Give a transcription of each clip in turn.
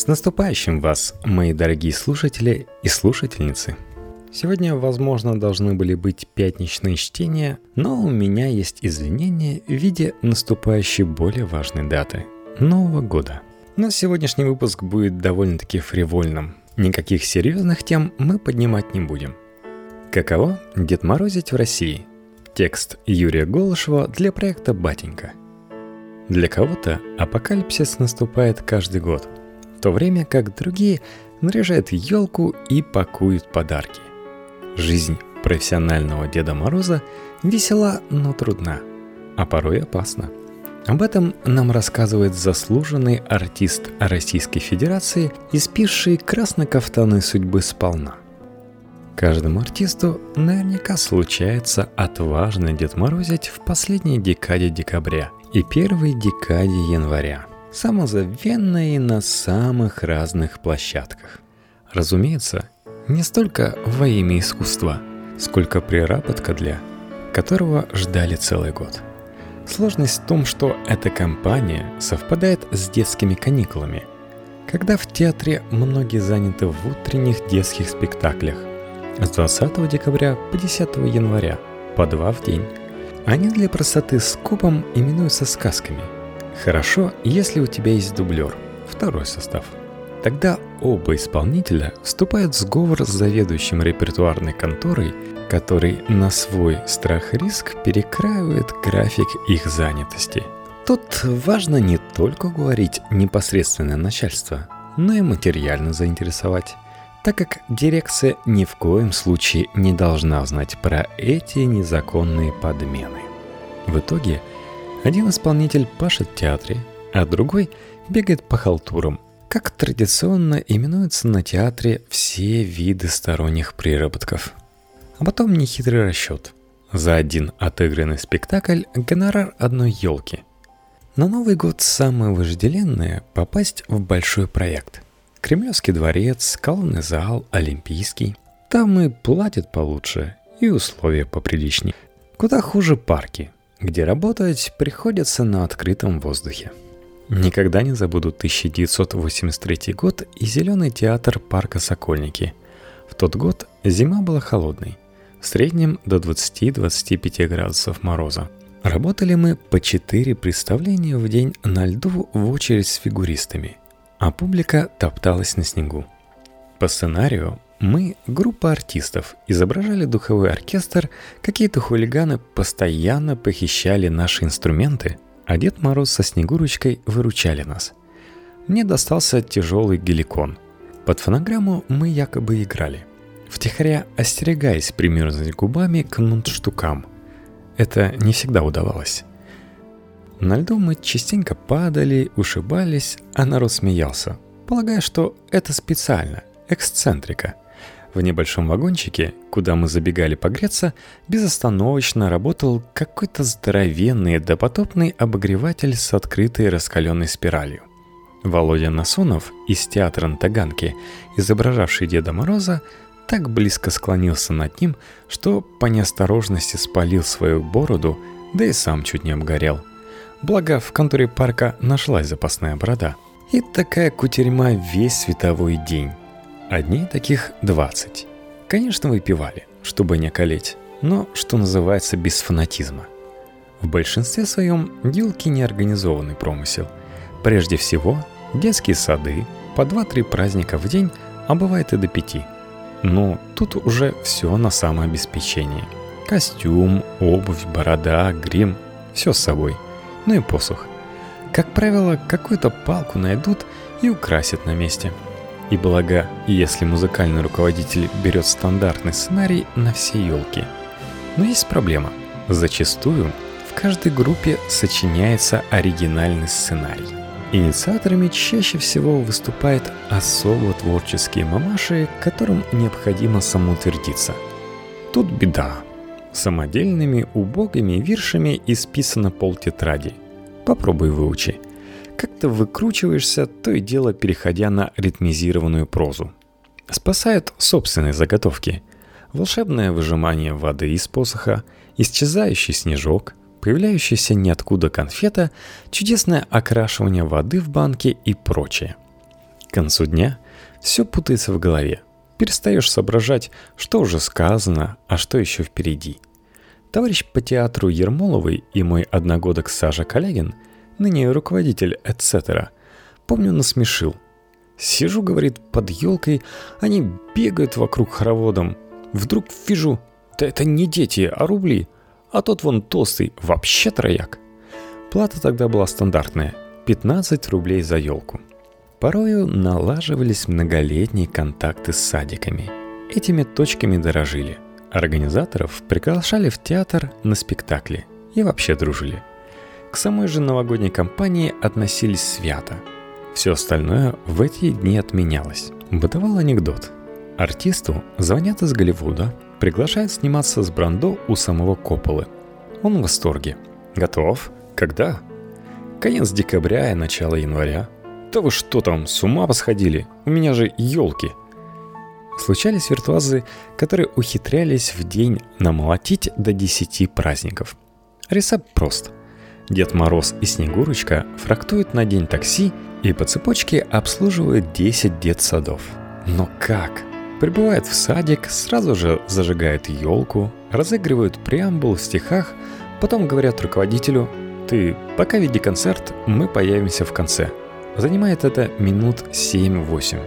С наступающим вас, мои дорогие слушатели и слушательницы! Сегодня, возможно, должны были быть пятничные чтения, но у меня есть извинения в виде наступающей более важной даты – Нового года. Но сегодняшний выпуск будет довольно-таки фривольным. Никаких серьезных тем мы поднимать не будем. Каково Дед Морозить в России? Текст Юрия Голышева для проекта «Батенька». Для кого-то апокалипсис наступает каждый год – то время как другие наряжают елку и пакуют подарки. Жизнь профессионального Деда Мороза весела, но трудна, а порой опасна. Об этом нам рассказывает заслуженный артист Российской Федерации, испивший краснокафтаны судьбы сполна. Каждому артисту наверняка случается отважно Дед Морозить в последней декаде декабря и первой декаде января – самозабвенно и на самых разных площадках. Разумеется, не столько во имя искусства, сколько приработка для, которого ждали целый год. Сложность в том, что эта кампания совпадает с детскими каникулами, когда в театре многие заняты в утренних детских спектаклях с 20 декабря по 10 января, по два в день. Они для простоты с купом именуются сказками – Хорошо, если у тебя есть дублер, второй состав. Тогда оба исполнителя вступают в сговор с заведующим репертуарной конторой, который на свой страх-риск перекраивает график их занятости. Тут важно не только говорить непосредственное начальство, но и материально заинтересовать, так как дирекция ни в коем случае не должна знать про эти незаконные подмены. В итоге – один исполнитель пашет в театре, а другой бегает по халтурам, как традиционно именуются на театре все виды сторонних приработков. А потом нехитрый расчет. За один отыгранный спектакль гонорар одной елки. На Новый год самое вожделенное – попасть в большой проект. Кремлевский дворец, колонный зал, Олимпийский. Там и платят получше, и условия поприличнее. Куда хуже парки – где работать приходится на открытом воздухе. Никогда не забуду 1983 год и зеленый театр парка Сокольники. В тот год зима была холодной, в среднем до 20-25 градусов мороза. Работали мы по 4 представления в день на льду в очередь с фигуристами, а публика топталась на снегу. По сценарию мы, группа артистов, изображали духовой оркестр, какие-то хулиганы постоянно похищали наши инструменты, а Дед Мороз со Снегурочкой выручали нас. Мне достался тяжелый геликон. Под фонограмму мы якобы играли, втихаря остерегаясь примерзнуть губами к мундштукам. Это не всегда удавалось. На льду мы частенько падали, ушибались, а народ смеялся, полагая, что это специально, эксцентрика – в небольшом вагончике, куда мы забегали погреться, безостановочно работал какой-то здоровенный допотопный обогреватель с открытой раскаленной спиралью. Володя Насонов из театра на изображавший Деда Мороза, так близко склонился над ним, что по неосторожности спалил свою бороду, да и сам чуть не обгорел. Благо, в конторе парка нашлась запасная борода. И такая кутерьма весь световой день. Одни таких 20. Конечно, выпивали, чтобы не околеть, но, что называется, без фанатизма. В большинстве своем елки неорганизованный промысел. Прежде всего, детские сады, по 2-3 праздника в день, а бывает и до 5. Но тут уже все на самообеспечение. Костюм, обувь, борода, грим – все с собой. Ну и посух. Как правило, какую-то палку найдут и украсят на месте – и благо, если музыкальный руководитель берет стандартный сценарий на все елки. Но есть проблема. Зачастую в каждой группе сочиняется оригинальный сценарий. Инициаторами чаще всего выступают особо творческие мамаши, которым необходимо самоутвердиться. Тут беда. Самодельными убогими виршами исписано полтетради. Попробуй выучи – как-то выкручиваешься, то и дело переходя на ритмизированную прозу. Спасают собственные заготовки. Волшебное выжимание воды из посоха, исчезающий снежок, появляющаяся ниоткуда конфета, чудесное окрашивание воды в банке и прочее. К концу дня все путается в голове. Перестаешь соображать, что уже сказано, а что еще впереди. Товарищ по театру Ермоловой и мой одногодок Саша Калягин, ныне руководитель «Эцетера», помню, насмешил. Сижу, говорит, под елкой, они бегают вокруг хороводом. Вдруг вижу, да это не дети, а рубли. А тот вон толстый, вообще трояк. Плата тогда была стандартная – 15 рублей за елку. Порою налаживались многолетние контакты с садиками. Этими точками дорожили. Организаторов приглашали в театр на спектакли и вообще дружили. К самой же новогодней кампании относились свято. Все остальное в эти дни отменялось. Бытовал анекдот. Артисту звонят из Голливуда, приглашают сниматься с Брандо у самого Копполы. Он в восторге. Готов? Когда? Конец декабря и начало января. Да вы что там, с ума посходили? У меня же елки. Случались виртуазы, которые ухитрялись в день намолотить до 10 праздников. Рецепт прост. Дед Мороз и Снегурочка фрактуют на день такси и по цепочке обслуживают 10 детсадов. Но как? Прибывают в садик, сразу же зажигают елку, разыгрывают преамбул в стихах, потом говорят руководителю «Ты пока веди концерт, мы появимся в конце». Занимает это минут 7-8.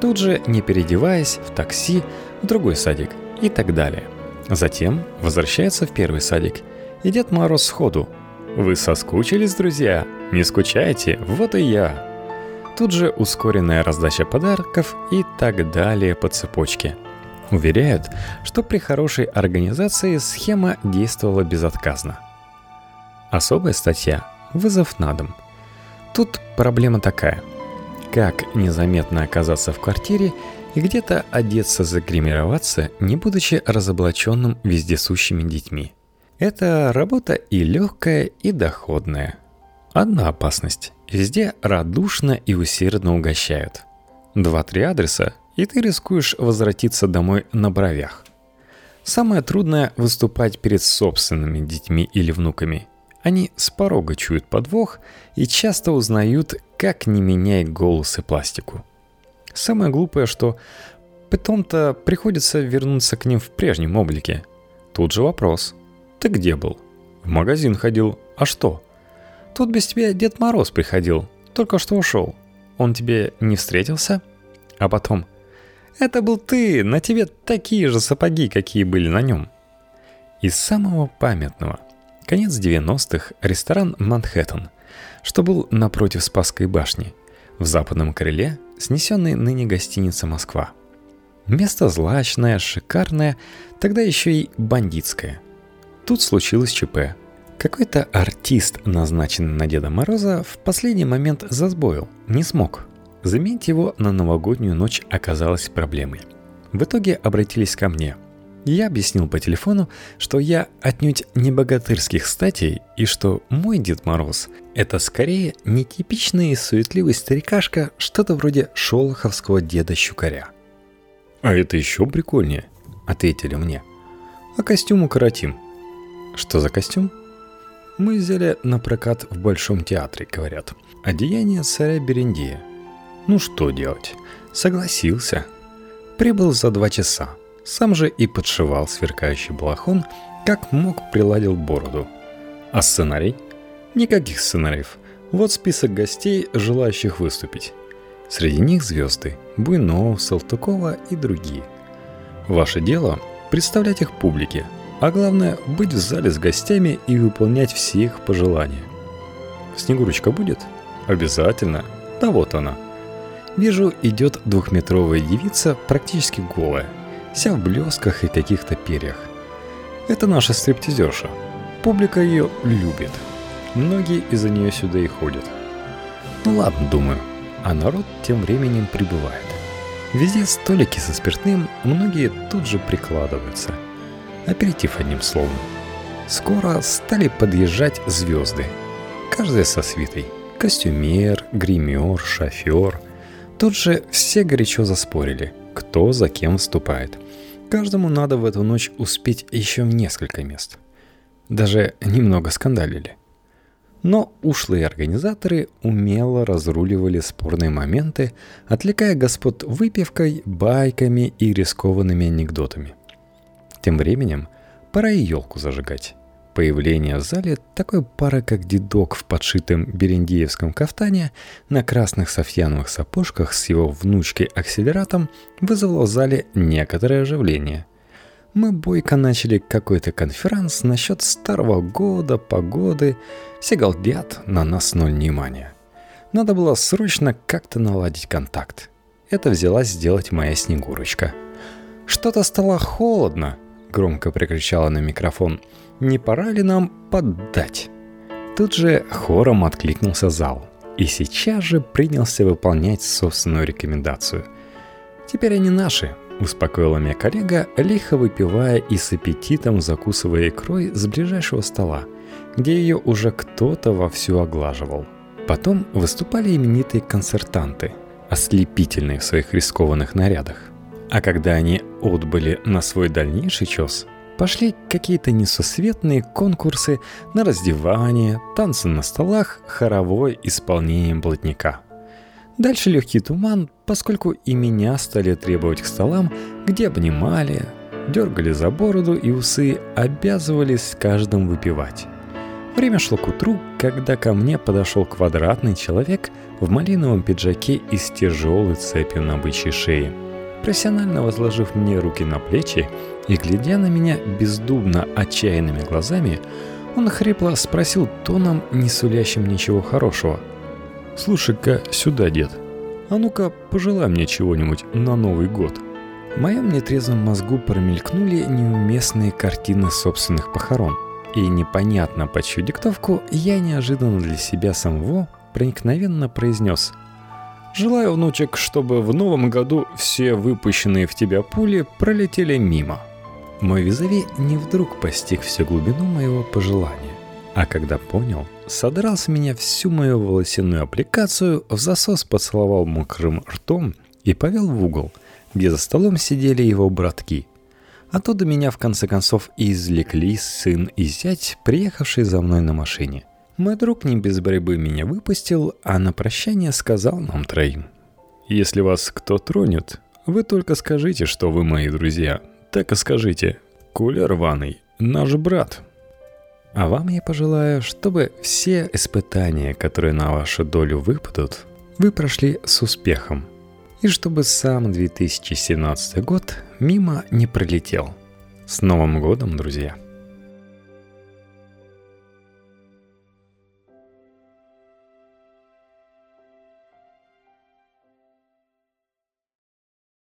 Тут же, не переодеваясь, в такси, в другой садик и так далее. Затем возвращается в первый садик. И Дед Мороз сходу. «Вы соскучились, друзья? Не скучайте, вот и я!» Тут же ускоренная раздача подарков и так далее по цепочке. Уверяют, что при хорошей организации схема действовала безотказно – Особая статья «Вызов на дом». Тут проблема такая. Как незаметно оказаться в квартире и где-то одеться, загримироваться, не будучи разоблаченным вездесущими детьми. Это работа и легкая, и доходная. Одна опасность. Везде радушно и усердно угощают. Два-три адреса, и ты рискуешь возвратиться домой на бровях. Самое трудное – выступать перед собственными детьми или внуками – они с порога чуют подвох и часто узнают, как не меняй голос и пластику. Самое глупое, что потом-то приходится вернуться к ним в прежнем облике. Тут же вопрос. Ты где был? В магазин ходил. А что? Тут без тебя Дед Мороз приходил. Только что ушел. Он тебе не встретился? А потом. Это был ты, на тебе такие же сапоги, какие были на нем. Из самого памятного – Конец 90-х, ресторан «Манхэттен», что был напротив Спасской башни, в западном крыле, снесенной ныне гостиница «Москва». Место злачное, шикарное, тогда еще и бандитское. Тут случилось ЧП. Какой-то артист, назначенный на Деда Мороза, в последний момент засбоил, не смог. Заменить его на новогоднюю ночь оказалось проблемой. В итоге обратились ко мне – я объяснил по телефону, что я отнюдь не богатырских статей и что мой Дед Мороз – это скорее нетипичный суетливый старикашка, что-то вроде шолоховского деда Щукаря. «А это еще прикольнее», – ответили мне. «А костюм укоротим». «Что за костюм?» «Мы взяли на прокат в Большом театре», — говорят. «Одеяние царя Берендея». «Ну что делать?» Согласился. Прибыл за два часа. Сам же и подшивал сверкающий балахон, как мог приладил бороду. А сценарий? Никаких сценариев. Вот список гостей, желающих выступить. Среди них звезды Буйнов, Салтыкова и другие. Ваше дело – представлять их публике, а главное – быть в зале с гостями и выполнять все их пожелания. Снегурочка будет? Обязательно. Да вот она. Вижу, идет двухметровая девица, практически голая – вся в блесках и каких-то перьях. Это наша стриптизерша. Публика ее любит. Многие из-за нее сюда и ходят. Ну ладно, думаю. А народ тем временем прибывает. Везде столики со спиртным, многие тут же прикладываются. Аперитив одним словом. Скоро стали подъезжать звезды. Каждая со свитой. Костюмер, гример, шофер. Тут же все горячо заспорили – кто за кем вступает. Каждому надо в эту ночь успеть еще в несколько мест. Даже немного скандалили. Но ушлые организаторы умело разруливали спорные моменты, отвлекая господ выпивкой, байками и рискованными анекдотами. Тем временем пора и елку зажигать. Появление в зале такой пары, как дедок в подшитом берендеевском кафтане на красных софьяновых сапожках с его внучкой-акселератом вызвало в зале некоторое оживление. Мы бойко начали какой-то конферанс насчет старого года, погоды. Все галдят, на нас ноль внимания. Надо было срочно как-то наладить контакт. Это взялась сделать моя Снегурочка. «Что-то стало холодно», — громко прикричала на микрофон. «Не пора ли нам поддать?» Тут же хором откликнулся зал. И сейчас же принялся выполнять собственную рекомендацию. «Теперь они наши», — успокоила меня коллега, лихо выпивая и с аппетитом закусывая икрой с ближайшего стола, где ее уже кто-то вовсю оглаживал. Потом выступали именитые концертанты, ослепительные в своих рискованных нарядах. А когда они отбыли на свой дальнейший чес, пошли какие-то несусветные конкурсы на раздевание, танцы на столах, хоровое исполнение блатника — Дальше легкий туман, поскольку и меня стали требовать к столам, где обнимали, дергали за бороду и усы, обязывались каждым выпивать. Время шло к утру, когда ко мне подошел квадратный человек в малиновом пиджаке и с тяжелой цепью на бычьей шее. Профессионально возложив мне руки на плечи и глядя на меня бездумно отчаянными глазами, он хрипло спросил тоном, не сулящим ничего хорошего – «Слушай-ка сюда, дед. А ну-ка, пожелай мне чего-нибудь на Новый год». В моем нетрезвом мозгу промелькнули неуместные картины собственных похорон. И непонятно под чью диктовку я неожиданно для себя самого проникновенно произнес «Желаю, внучек, чтобы в новом году все выпущенные в тебя пули пролетели мимо». Мой визави не вдруг постиг всю глубину моего пожелания. А когда понял, содрал с меня всю мою волосяную аппликацию, в засос поцеловал мокрым ртом и повел в угол, где за столом сидели его братки. Оттуда меня в конце концов и извлекли сын и зять, приехавший за мной на машине. Мой друг не без борьбы меня выпустил, а на прощание сказал нам троим. «Если вас кто тронет, вы только скажите, что вы мои друзья. Так и скажите. Коля рваный, наш брат». А вам я пожелаю, чтобы все испытания, которые на вашу долю выпадут, вы прошли с успехом. И чтобы сам 2017 год мимо не пролетел. С Новым годом, друзья!